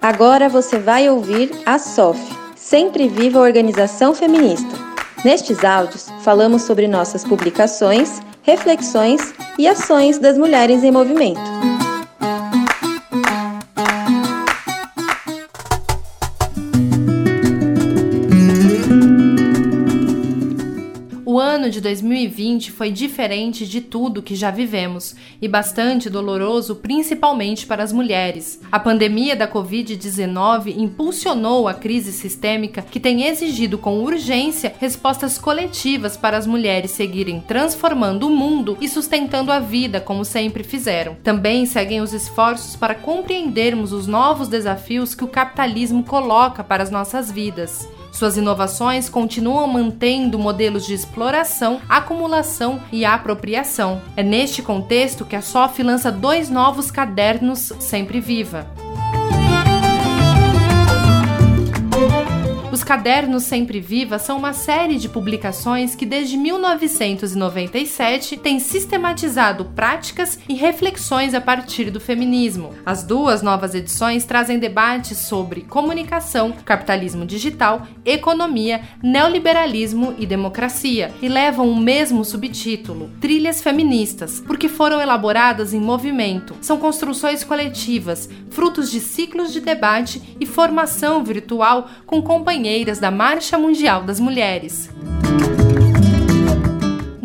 Agora você vai ouvir a SOF, Sempre Viva Organização Feminista. Nestes áudios, falamos sobre nossas publicações, reflexões e ações das mulheres em movimento. 2020 foi diferente de tudo que já vivemos e bastante doloroso, principalmente para as mulheres. A pandemia da Covid-19 impulsionou a crise sistêmica que tem exigido com urgência respostas coletivas para as mulheres seguirem transformando o mundo e sustentando a vida como sempre fizeram. Também seguem os esforços para compreendermos os novos desafios que o capitalismo coloca para as nossas vidas. Suas inovações continuam mantendo modelos de exploração, acumulação e apropriação. É neste contexto que a SOF lança dois novos cadernos Sempre Viva. Cadernos Sempre Viva são uma série de publicações que desde 1997 têm sistematizado práticas e reflexões a partir do feminismo. As duas novas edições trazem debates sobre comunicação, capitalismo digital, economia, neoliberalismo e democracia e levam o mesmo subtítulo, Trilhas Feministas, porque foram elaboradas em movimento. São construções coletivas, frutos de ciclos de debate e formação virtual com companheiros companheiras da Marcha Mundial das Mulheres.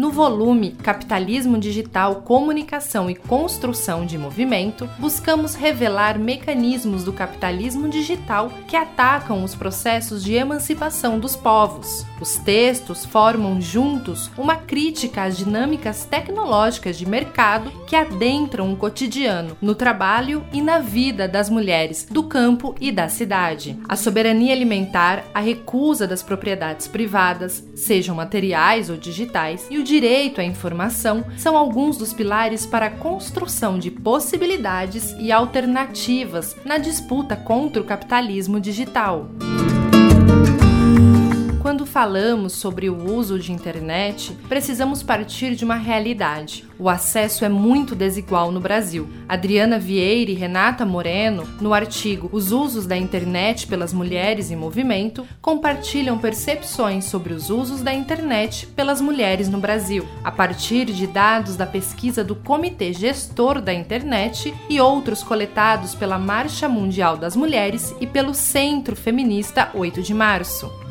No volume Capitalismo Digital, Comunicação e Construção de Movimento, buscamos revelar mecanismos do capitalismo digital que atacam os processos de emancipação dos povos. Os textos formam juntos uma crítica às dinâmicas tecnológicas de mercado que adentram o cotidiano, no trabalho e na vida das mulheres do campo e da cidade. A soberania alimentar, a recusa das propriedades privadas, sejam materiais ou digitais, e o direito à informação são alguns dos pilares para a construção de possibilidades e alternativas na disputa contra o capitalismo digital. Quando falamos sobre o uso de internet, precisamos partir de uma realidade. O acesso é muito desigual no Brasil. Adriana Vieira e Renata Moreno, no artigo Os usos da internet pelas mulheres em movimento, compartilham percepções sobre os usos da internet pelas mulheres no Brasil, a partir de dados da pesquisa do Comitê Gestor da Internet e outros coletados pela Marcha Mundial das Mulheres e pelo Centro Feminista 8 de Março.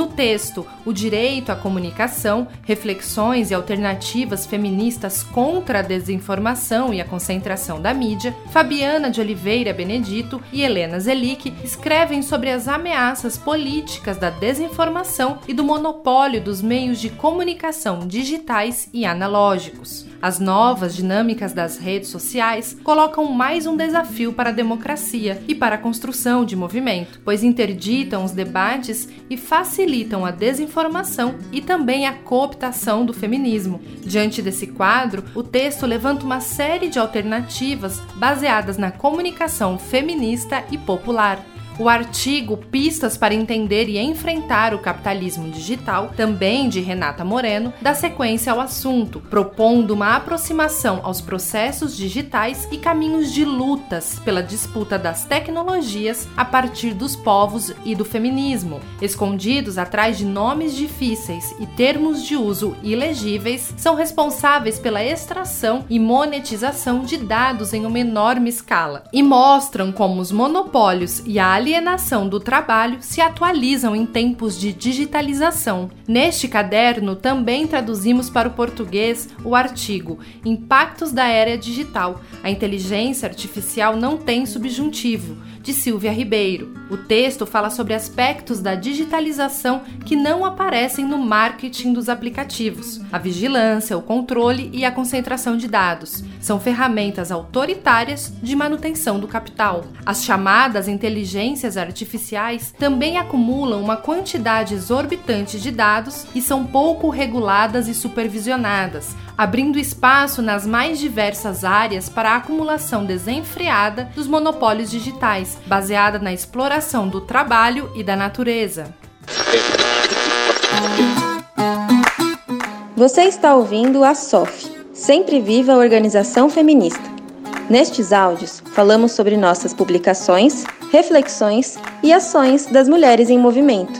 No texto O Direito à Comunicação, Reflexões e Alternativas Feministas contra a Desinformação e a Concentração da Mídia, Fabiana de Oliveira Benedito e Helena Zelic escrevem sobre as ameaças políticas da desinformação e do monopólio dos meios de comunicação digitais e analógicos. As novas dinâmicas das redes sociais colocam mais um desafio para a democracia e para a construção de movimento, pois interditam os debates e facilitam facilitam a desinformação e também a cooptação do feminismo. Diante desse quadro, o texto levanta uma série de alternativas baseadas na comunicação feminista e popular. O artigo Pistas para Entender e Enfrentar o Capitalismo Digital, também de Renata Moreno, dá sequência ao assunto, propondo uma aproximação aos processos digitais e caminhos de lutas pela disputa das tecnologias a partir dos povos e do feminismo. Escondidos atrás de nomes difíceis e termos de uso ilegíveis, são responsáveis pela extração e monetização de dados em uma enorme escala e mostram como os monopólios e a alienação do trabalho se atualizam em tempos de digitalização. Neste caderno também traduzimos para o português o artigo Impactos da Era Digital. A inteligência artificial não tem subjuntivo de Silvia Ribeiro. O texto fala sobre aspectos da digitalização que não aparecem no marketing dos aplicativos: a vigilância, o controle e a concentração de dados. São ferramentas autoritárias de manutenção do capital. As chamadas inteligências artificiais também acumulam uma quantidade exorbitante de dados e são pouco reguladas e supervisionadas, abrindo espaço nas mais diversas áreas para a acumulação desenfreada dos monopólios digitais baseada na exploração do trabalho e da natureza. Você está ouvindo a SOF, Sempre viva a organização feminista. Nestes áudios, falamos sobre nossas publicações, reflexões e ações das mulheres em movimento.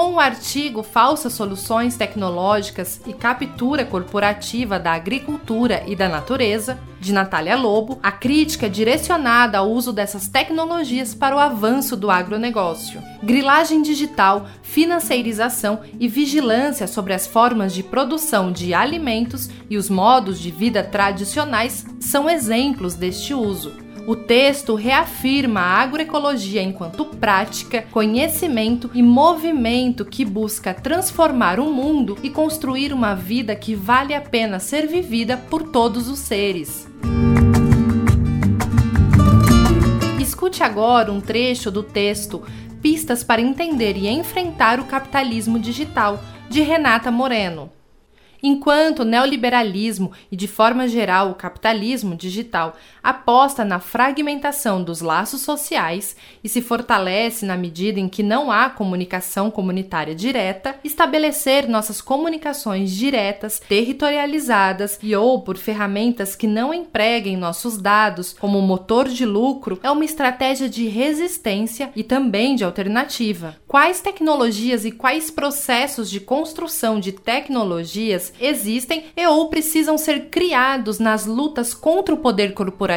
Com o artigo Falsas Soluções Tecnológicas e Captura Corporativa da Agricultura e da Natureza, de Natália Lobo, a crítica é direcionada ao uso dessas tecnologias para o avanço do agronegócio. Grilagem digital, financeirização e vigilância sobre as formas de produção de alimentos e os modos de vida tradicionais são exemplos deste uso. O texto reafirma a agroecologia enquanto prática, conhecimento e movimento que busca transformar o mundo e construir uma vida que vale a pena ser vivida por todos os seres. Escute agora um trecho do texto Pistas para entender e enfrentar o capitalismo digital, de Renata Moreno. Enquanto o neoliberalismo e, de forma geral, o capitalismo digital aposta na fragmentação dos laços sociais e se fortalece na medida em que não há comunicação comunitária direta, estabelecer nossas comunicações diretas, territorializadas e ou por ferramentas que não empreguem nossos dados como motor de lucro é uma estratégia de resistência e também de alternativa. Quais tecnologias e quais processos de construção de tecnologias existem e ou precisam ser criados nas lutas contra o poder corporativo.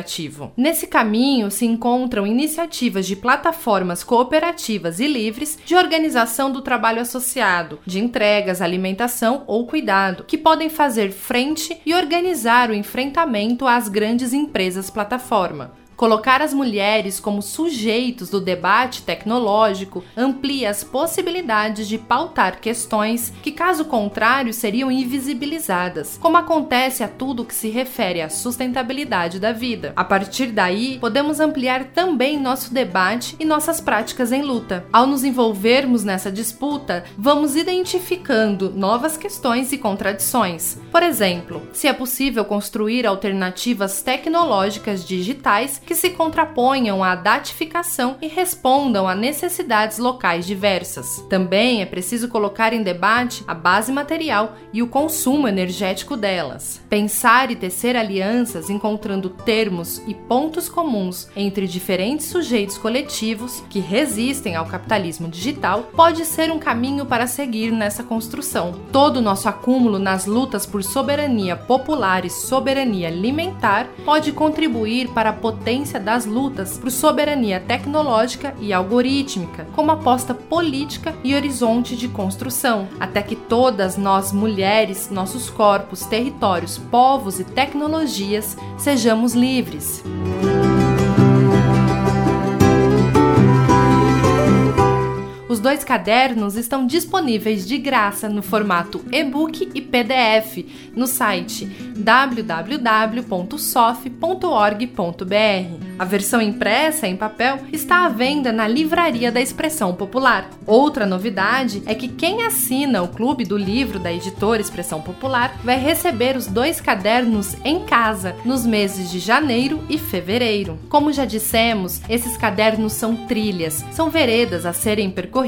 Nesse caminho se encontram iniciativas de plataformas cooperativas e livres de organização do trabalho associado, de entregas, alimentação ou cuidado, que podem fazer frente e organizar o enfrentamento às grandes empresas plataforma. Colocar as mulheres como sujeitos do debate tecnológico amplia as possibilidades de pautar questões que, caso contrário, seriam invisibilizadas, como acontece a tudo que se refere à sustentabilidade da vida. A partir daí, podemos ampliar também nosso debate e nossas práticas em luta. Ao nos envolvermos nessa disputa, vamos identificando novas questões e contradições. Por exemplo, se é possível construir alternativas tecnológicas digitais que se contraponham à datificação e respondam a necessidades locais diversas. Também é preciso colocar em debate a base material e o consumo energético delas. Pensar e tecer alianças encontrando termos e pontos comuns entre diferentes sujeitos coletivos que resistem ao capitalismo digital pode ser um caminho para seguir nessa construção. Todo o nosso acúmulo nas lutas por soberania popular e soberania alimentar pode contribuir para a potência potência das lutas por soberania tecnológica e algorítmica, como aposta política e horizonte de construção, até que todas nós mulheres, nossos corpos, territórios, povos e tecnologias sejamos livres. Os dois cadernos estão disponíveis de graça no formato e-book e PDF no site www.sof.org.br. A versão impressa em papel está à venda na Livraria da Expressão Popular. Outra novidade é que quem assina o Clube do Livro da editora Expressão Popular vai receber os dois cadernos em casa nos meses de janeiro e fevereiro. Como já dissemos, esses cadernos são trilhas, são veredas a serem percorridas.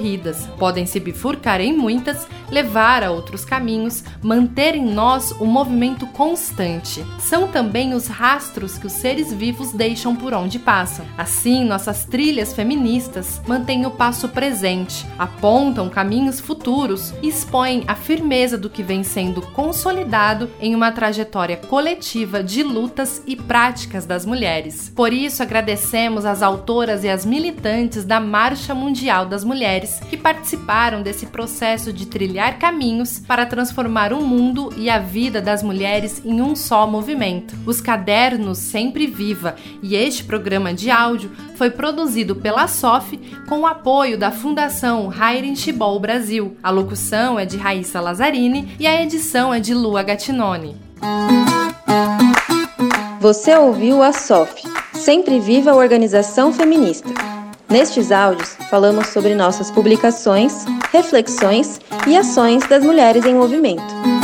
Podem se bifurcar em muitas, levar a outros caminhos, manter em nós o movimento constante. São também os rastros que os seres vivos deixam por onde passam. Assim, nossas trilhas feministas mantêm o passo presente, apontam caminhos futuros e expõem a firmeza do que vem sendo consolidado em uma trajetória coletiva de lutas e práticas das mulheres. Por isso, agradecemos às autoras e às militantes da Marcha Mundial das Mulheres que participaram desse processo de trilhar caminhos para transformar o mundo e a vida das mulheres em um só movimento. Os cadernos Sempre Viva e este programa de áudio foi produzido pela SOF com o apoio da Fundação Hairen Chibol Brasil. A locução é de Raíssa Lazzarini e a edição é de Lua Gattinoni. Você ouviu a SOF, Sempre Viva a Organização Feminista. Nestes áudios, falamos sobre nossas publicações, reflexões e ações das mulheres em movimento.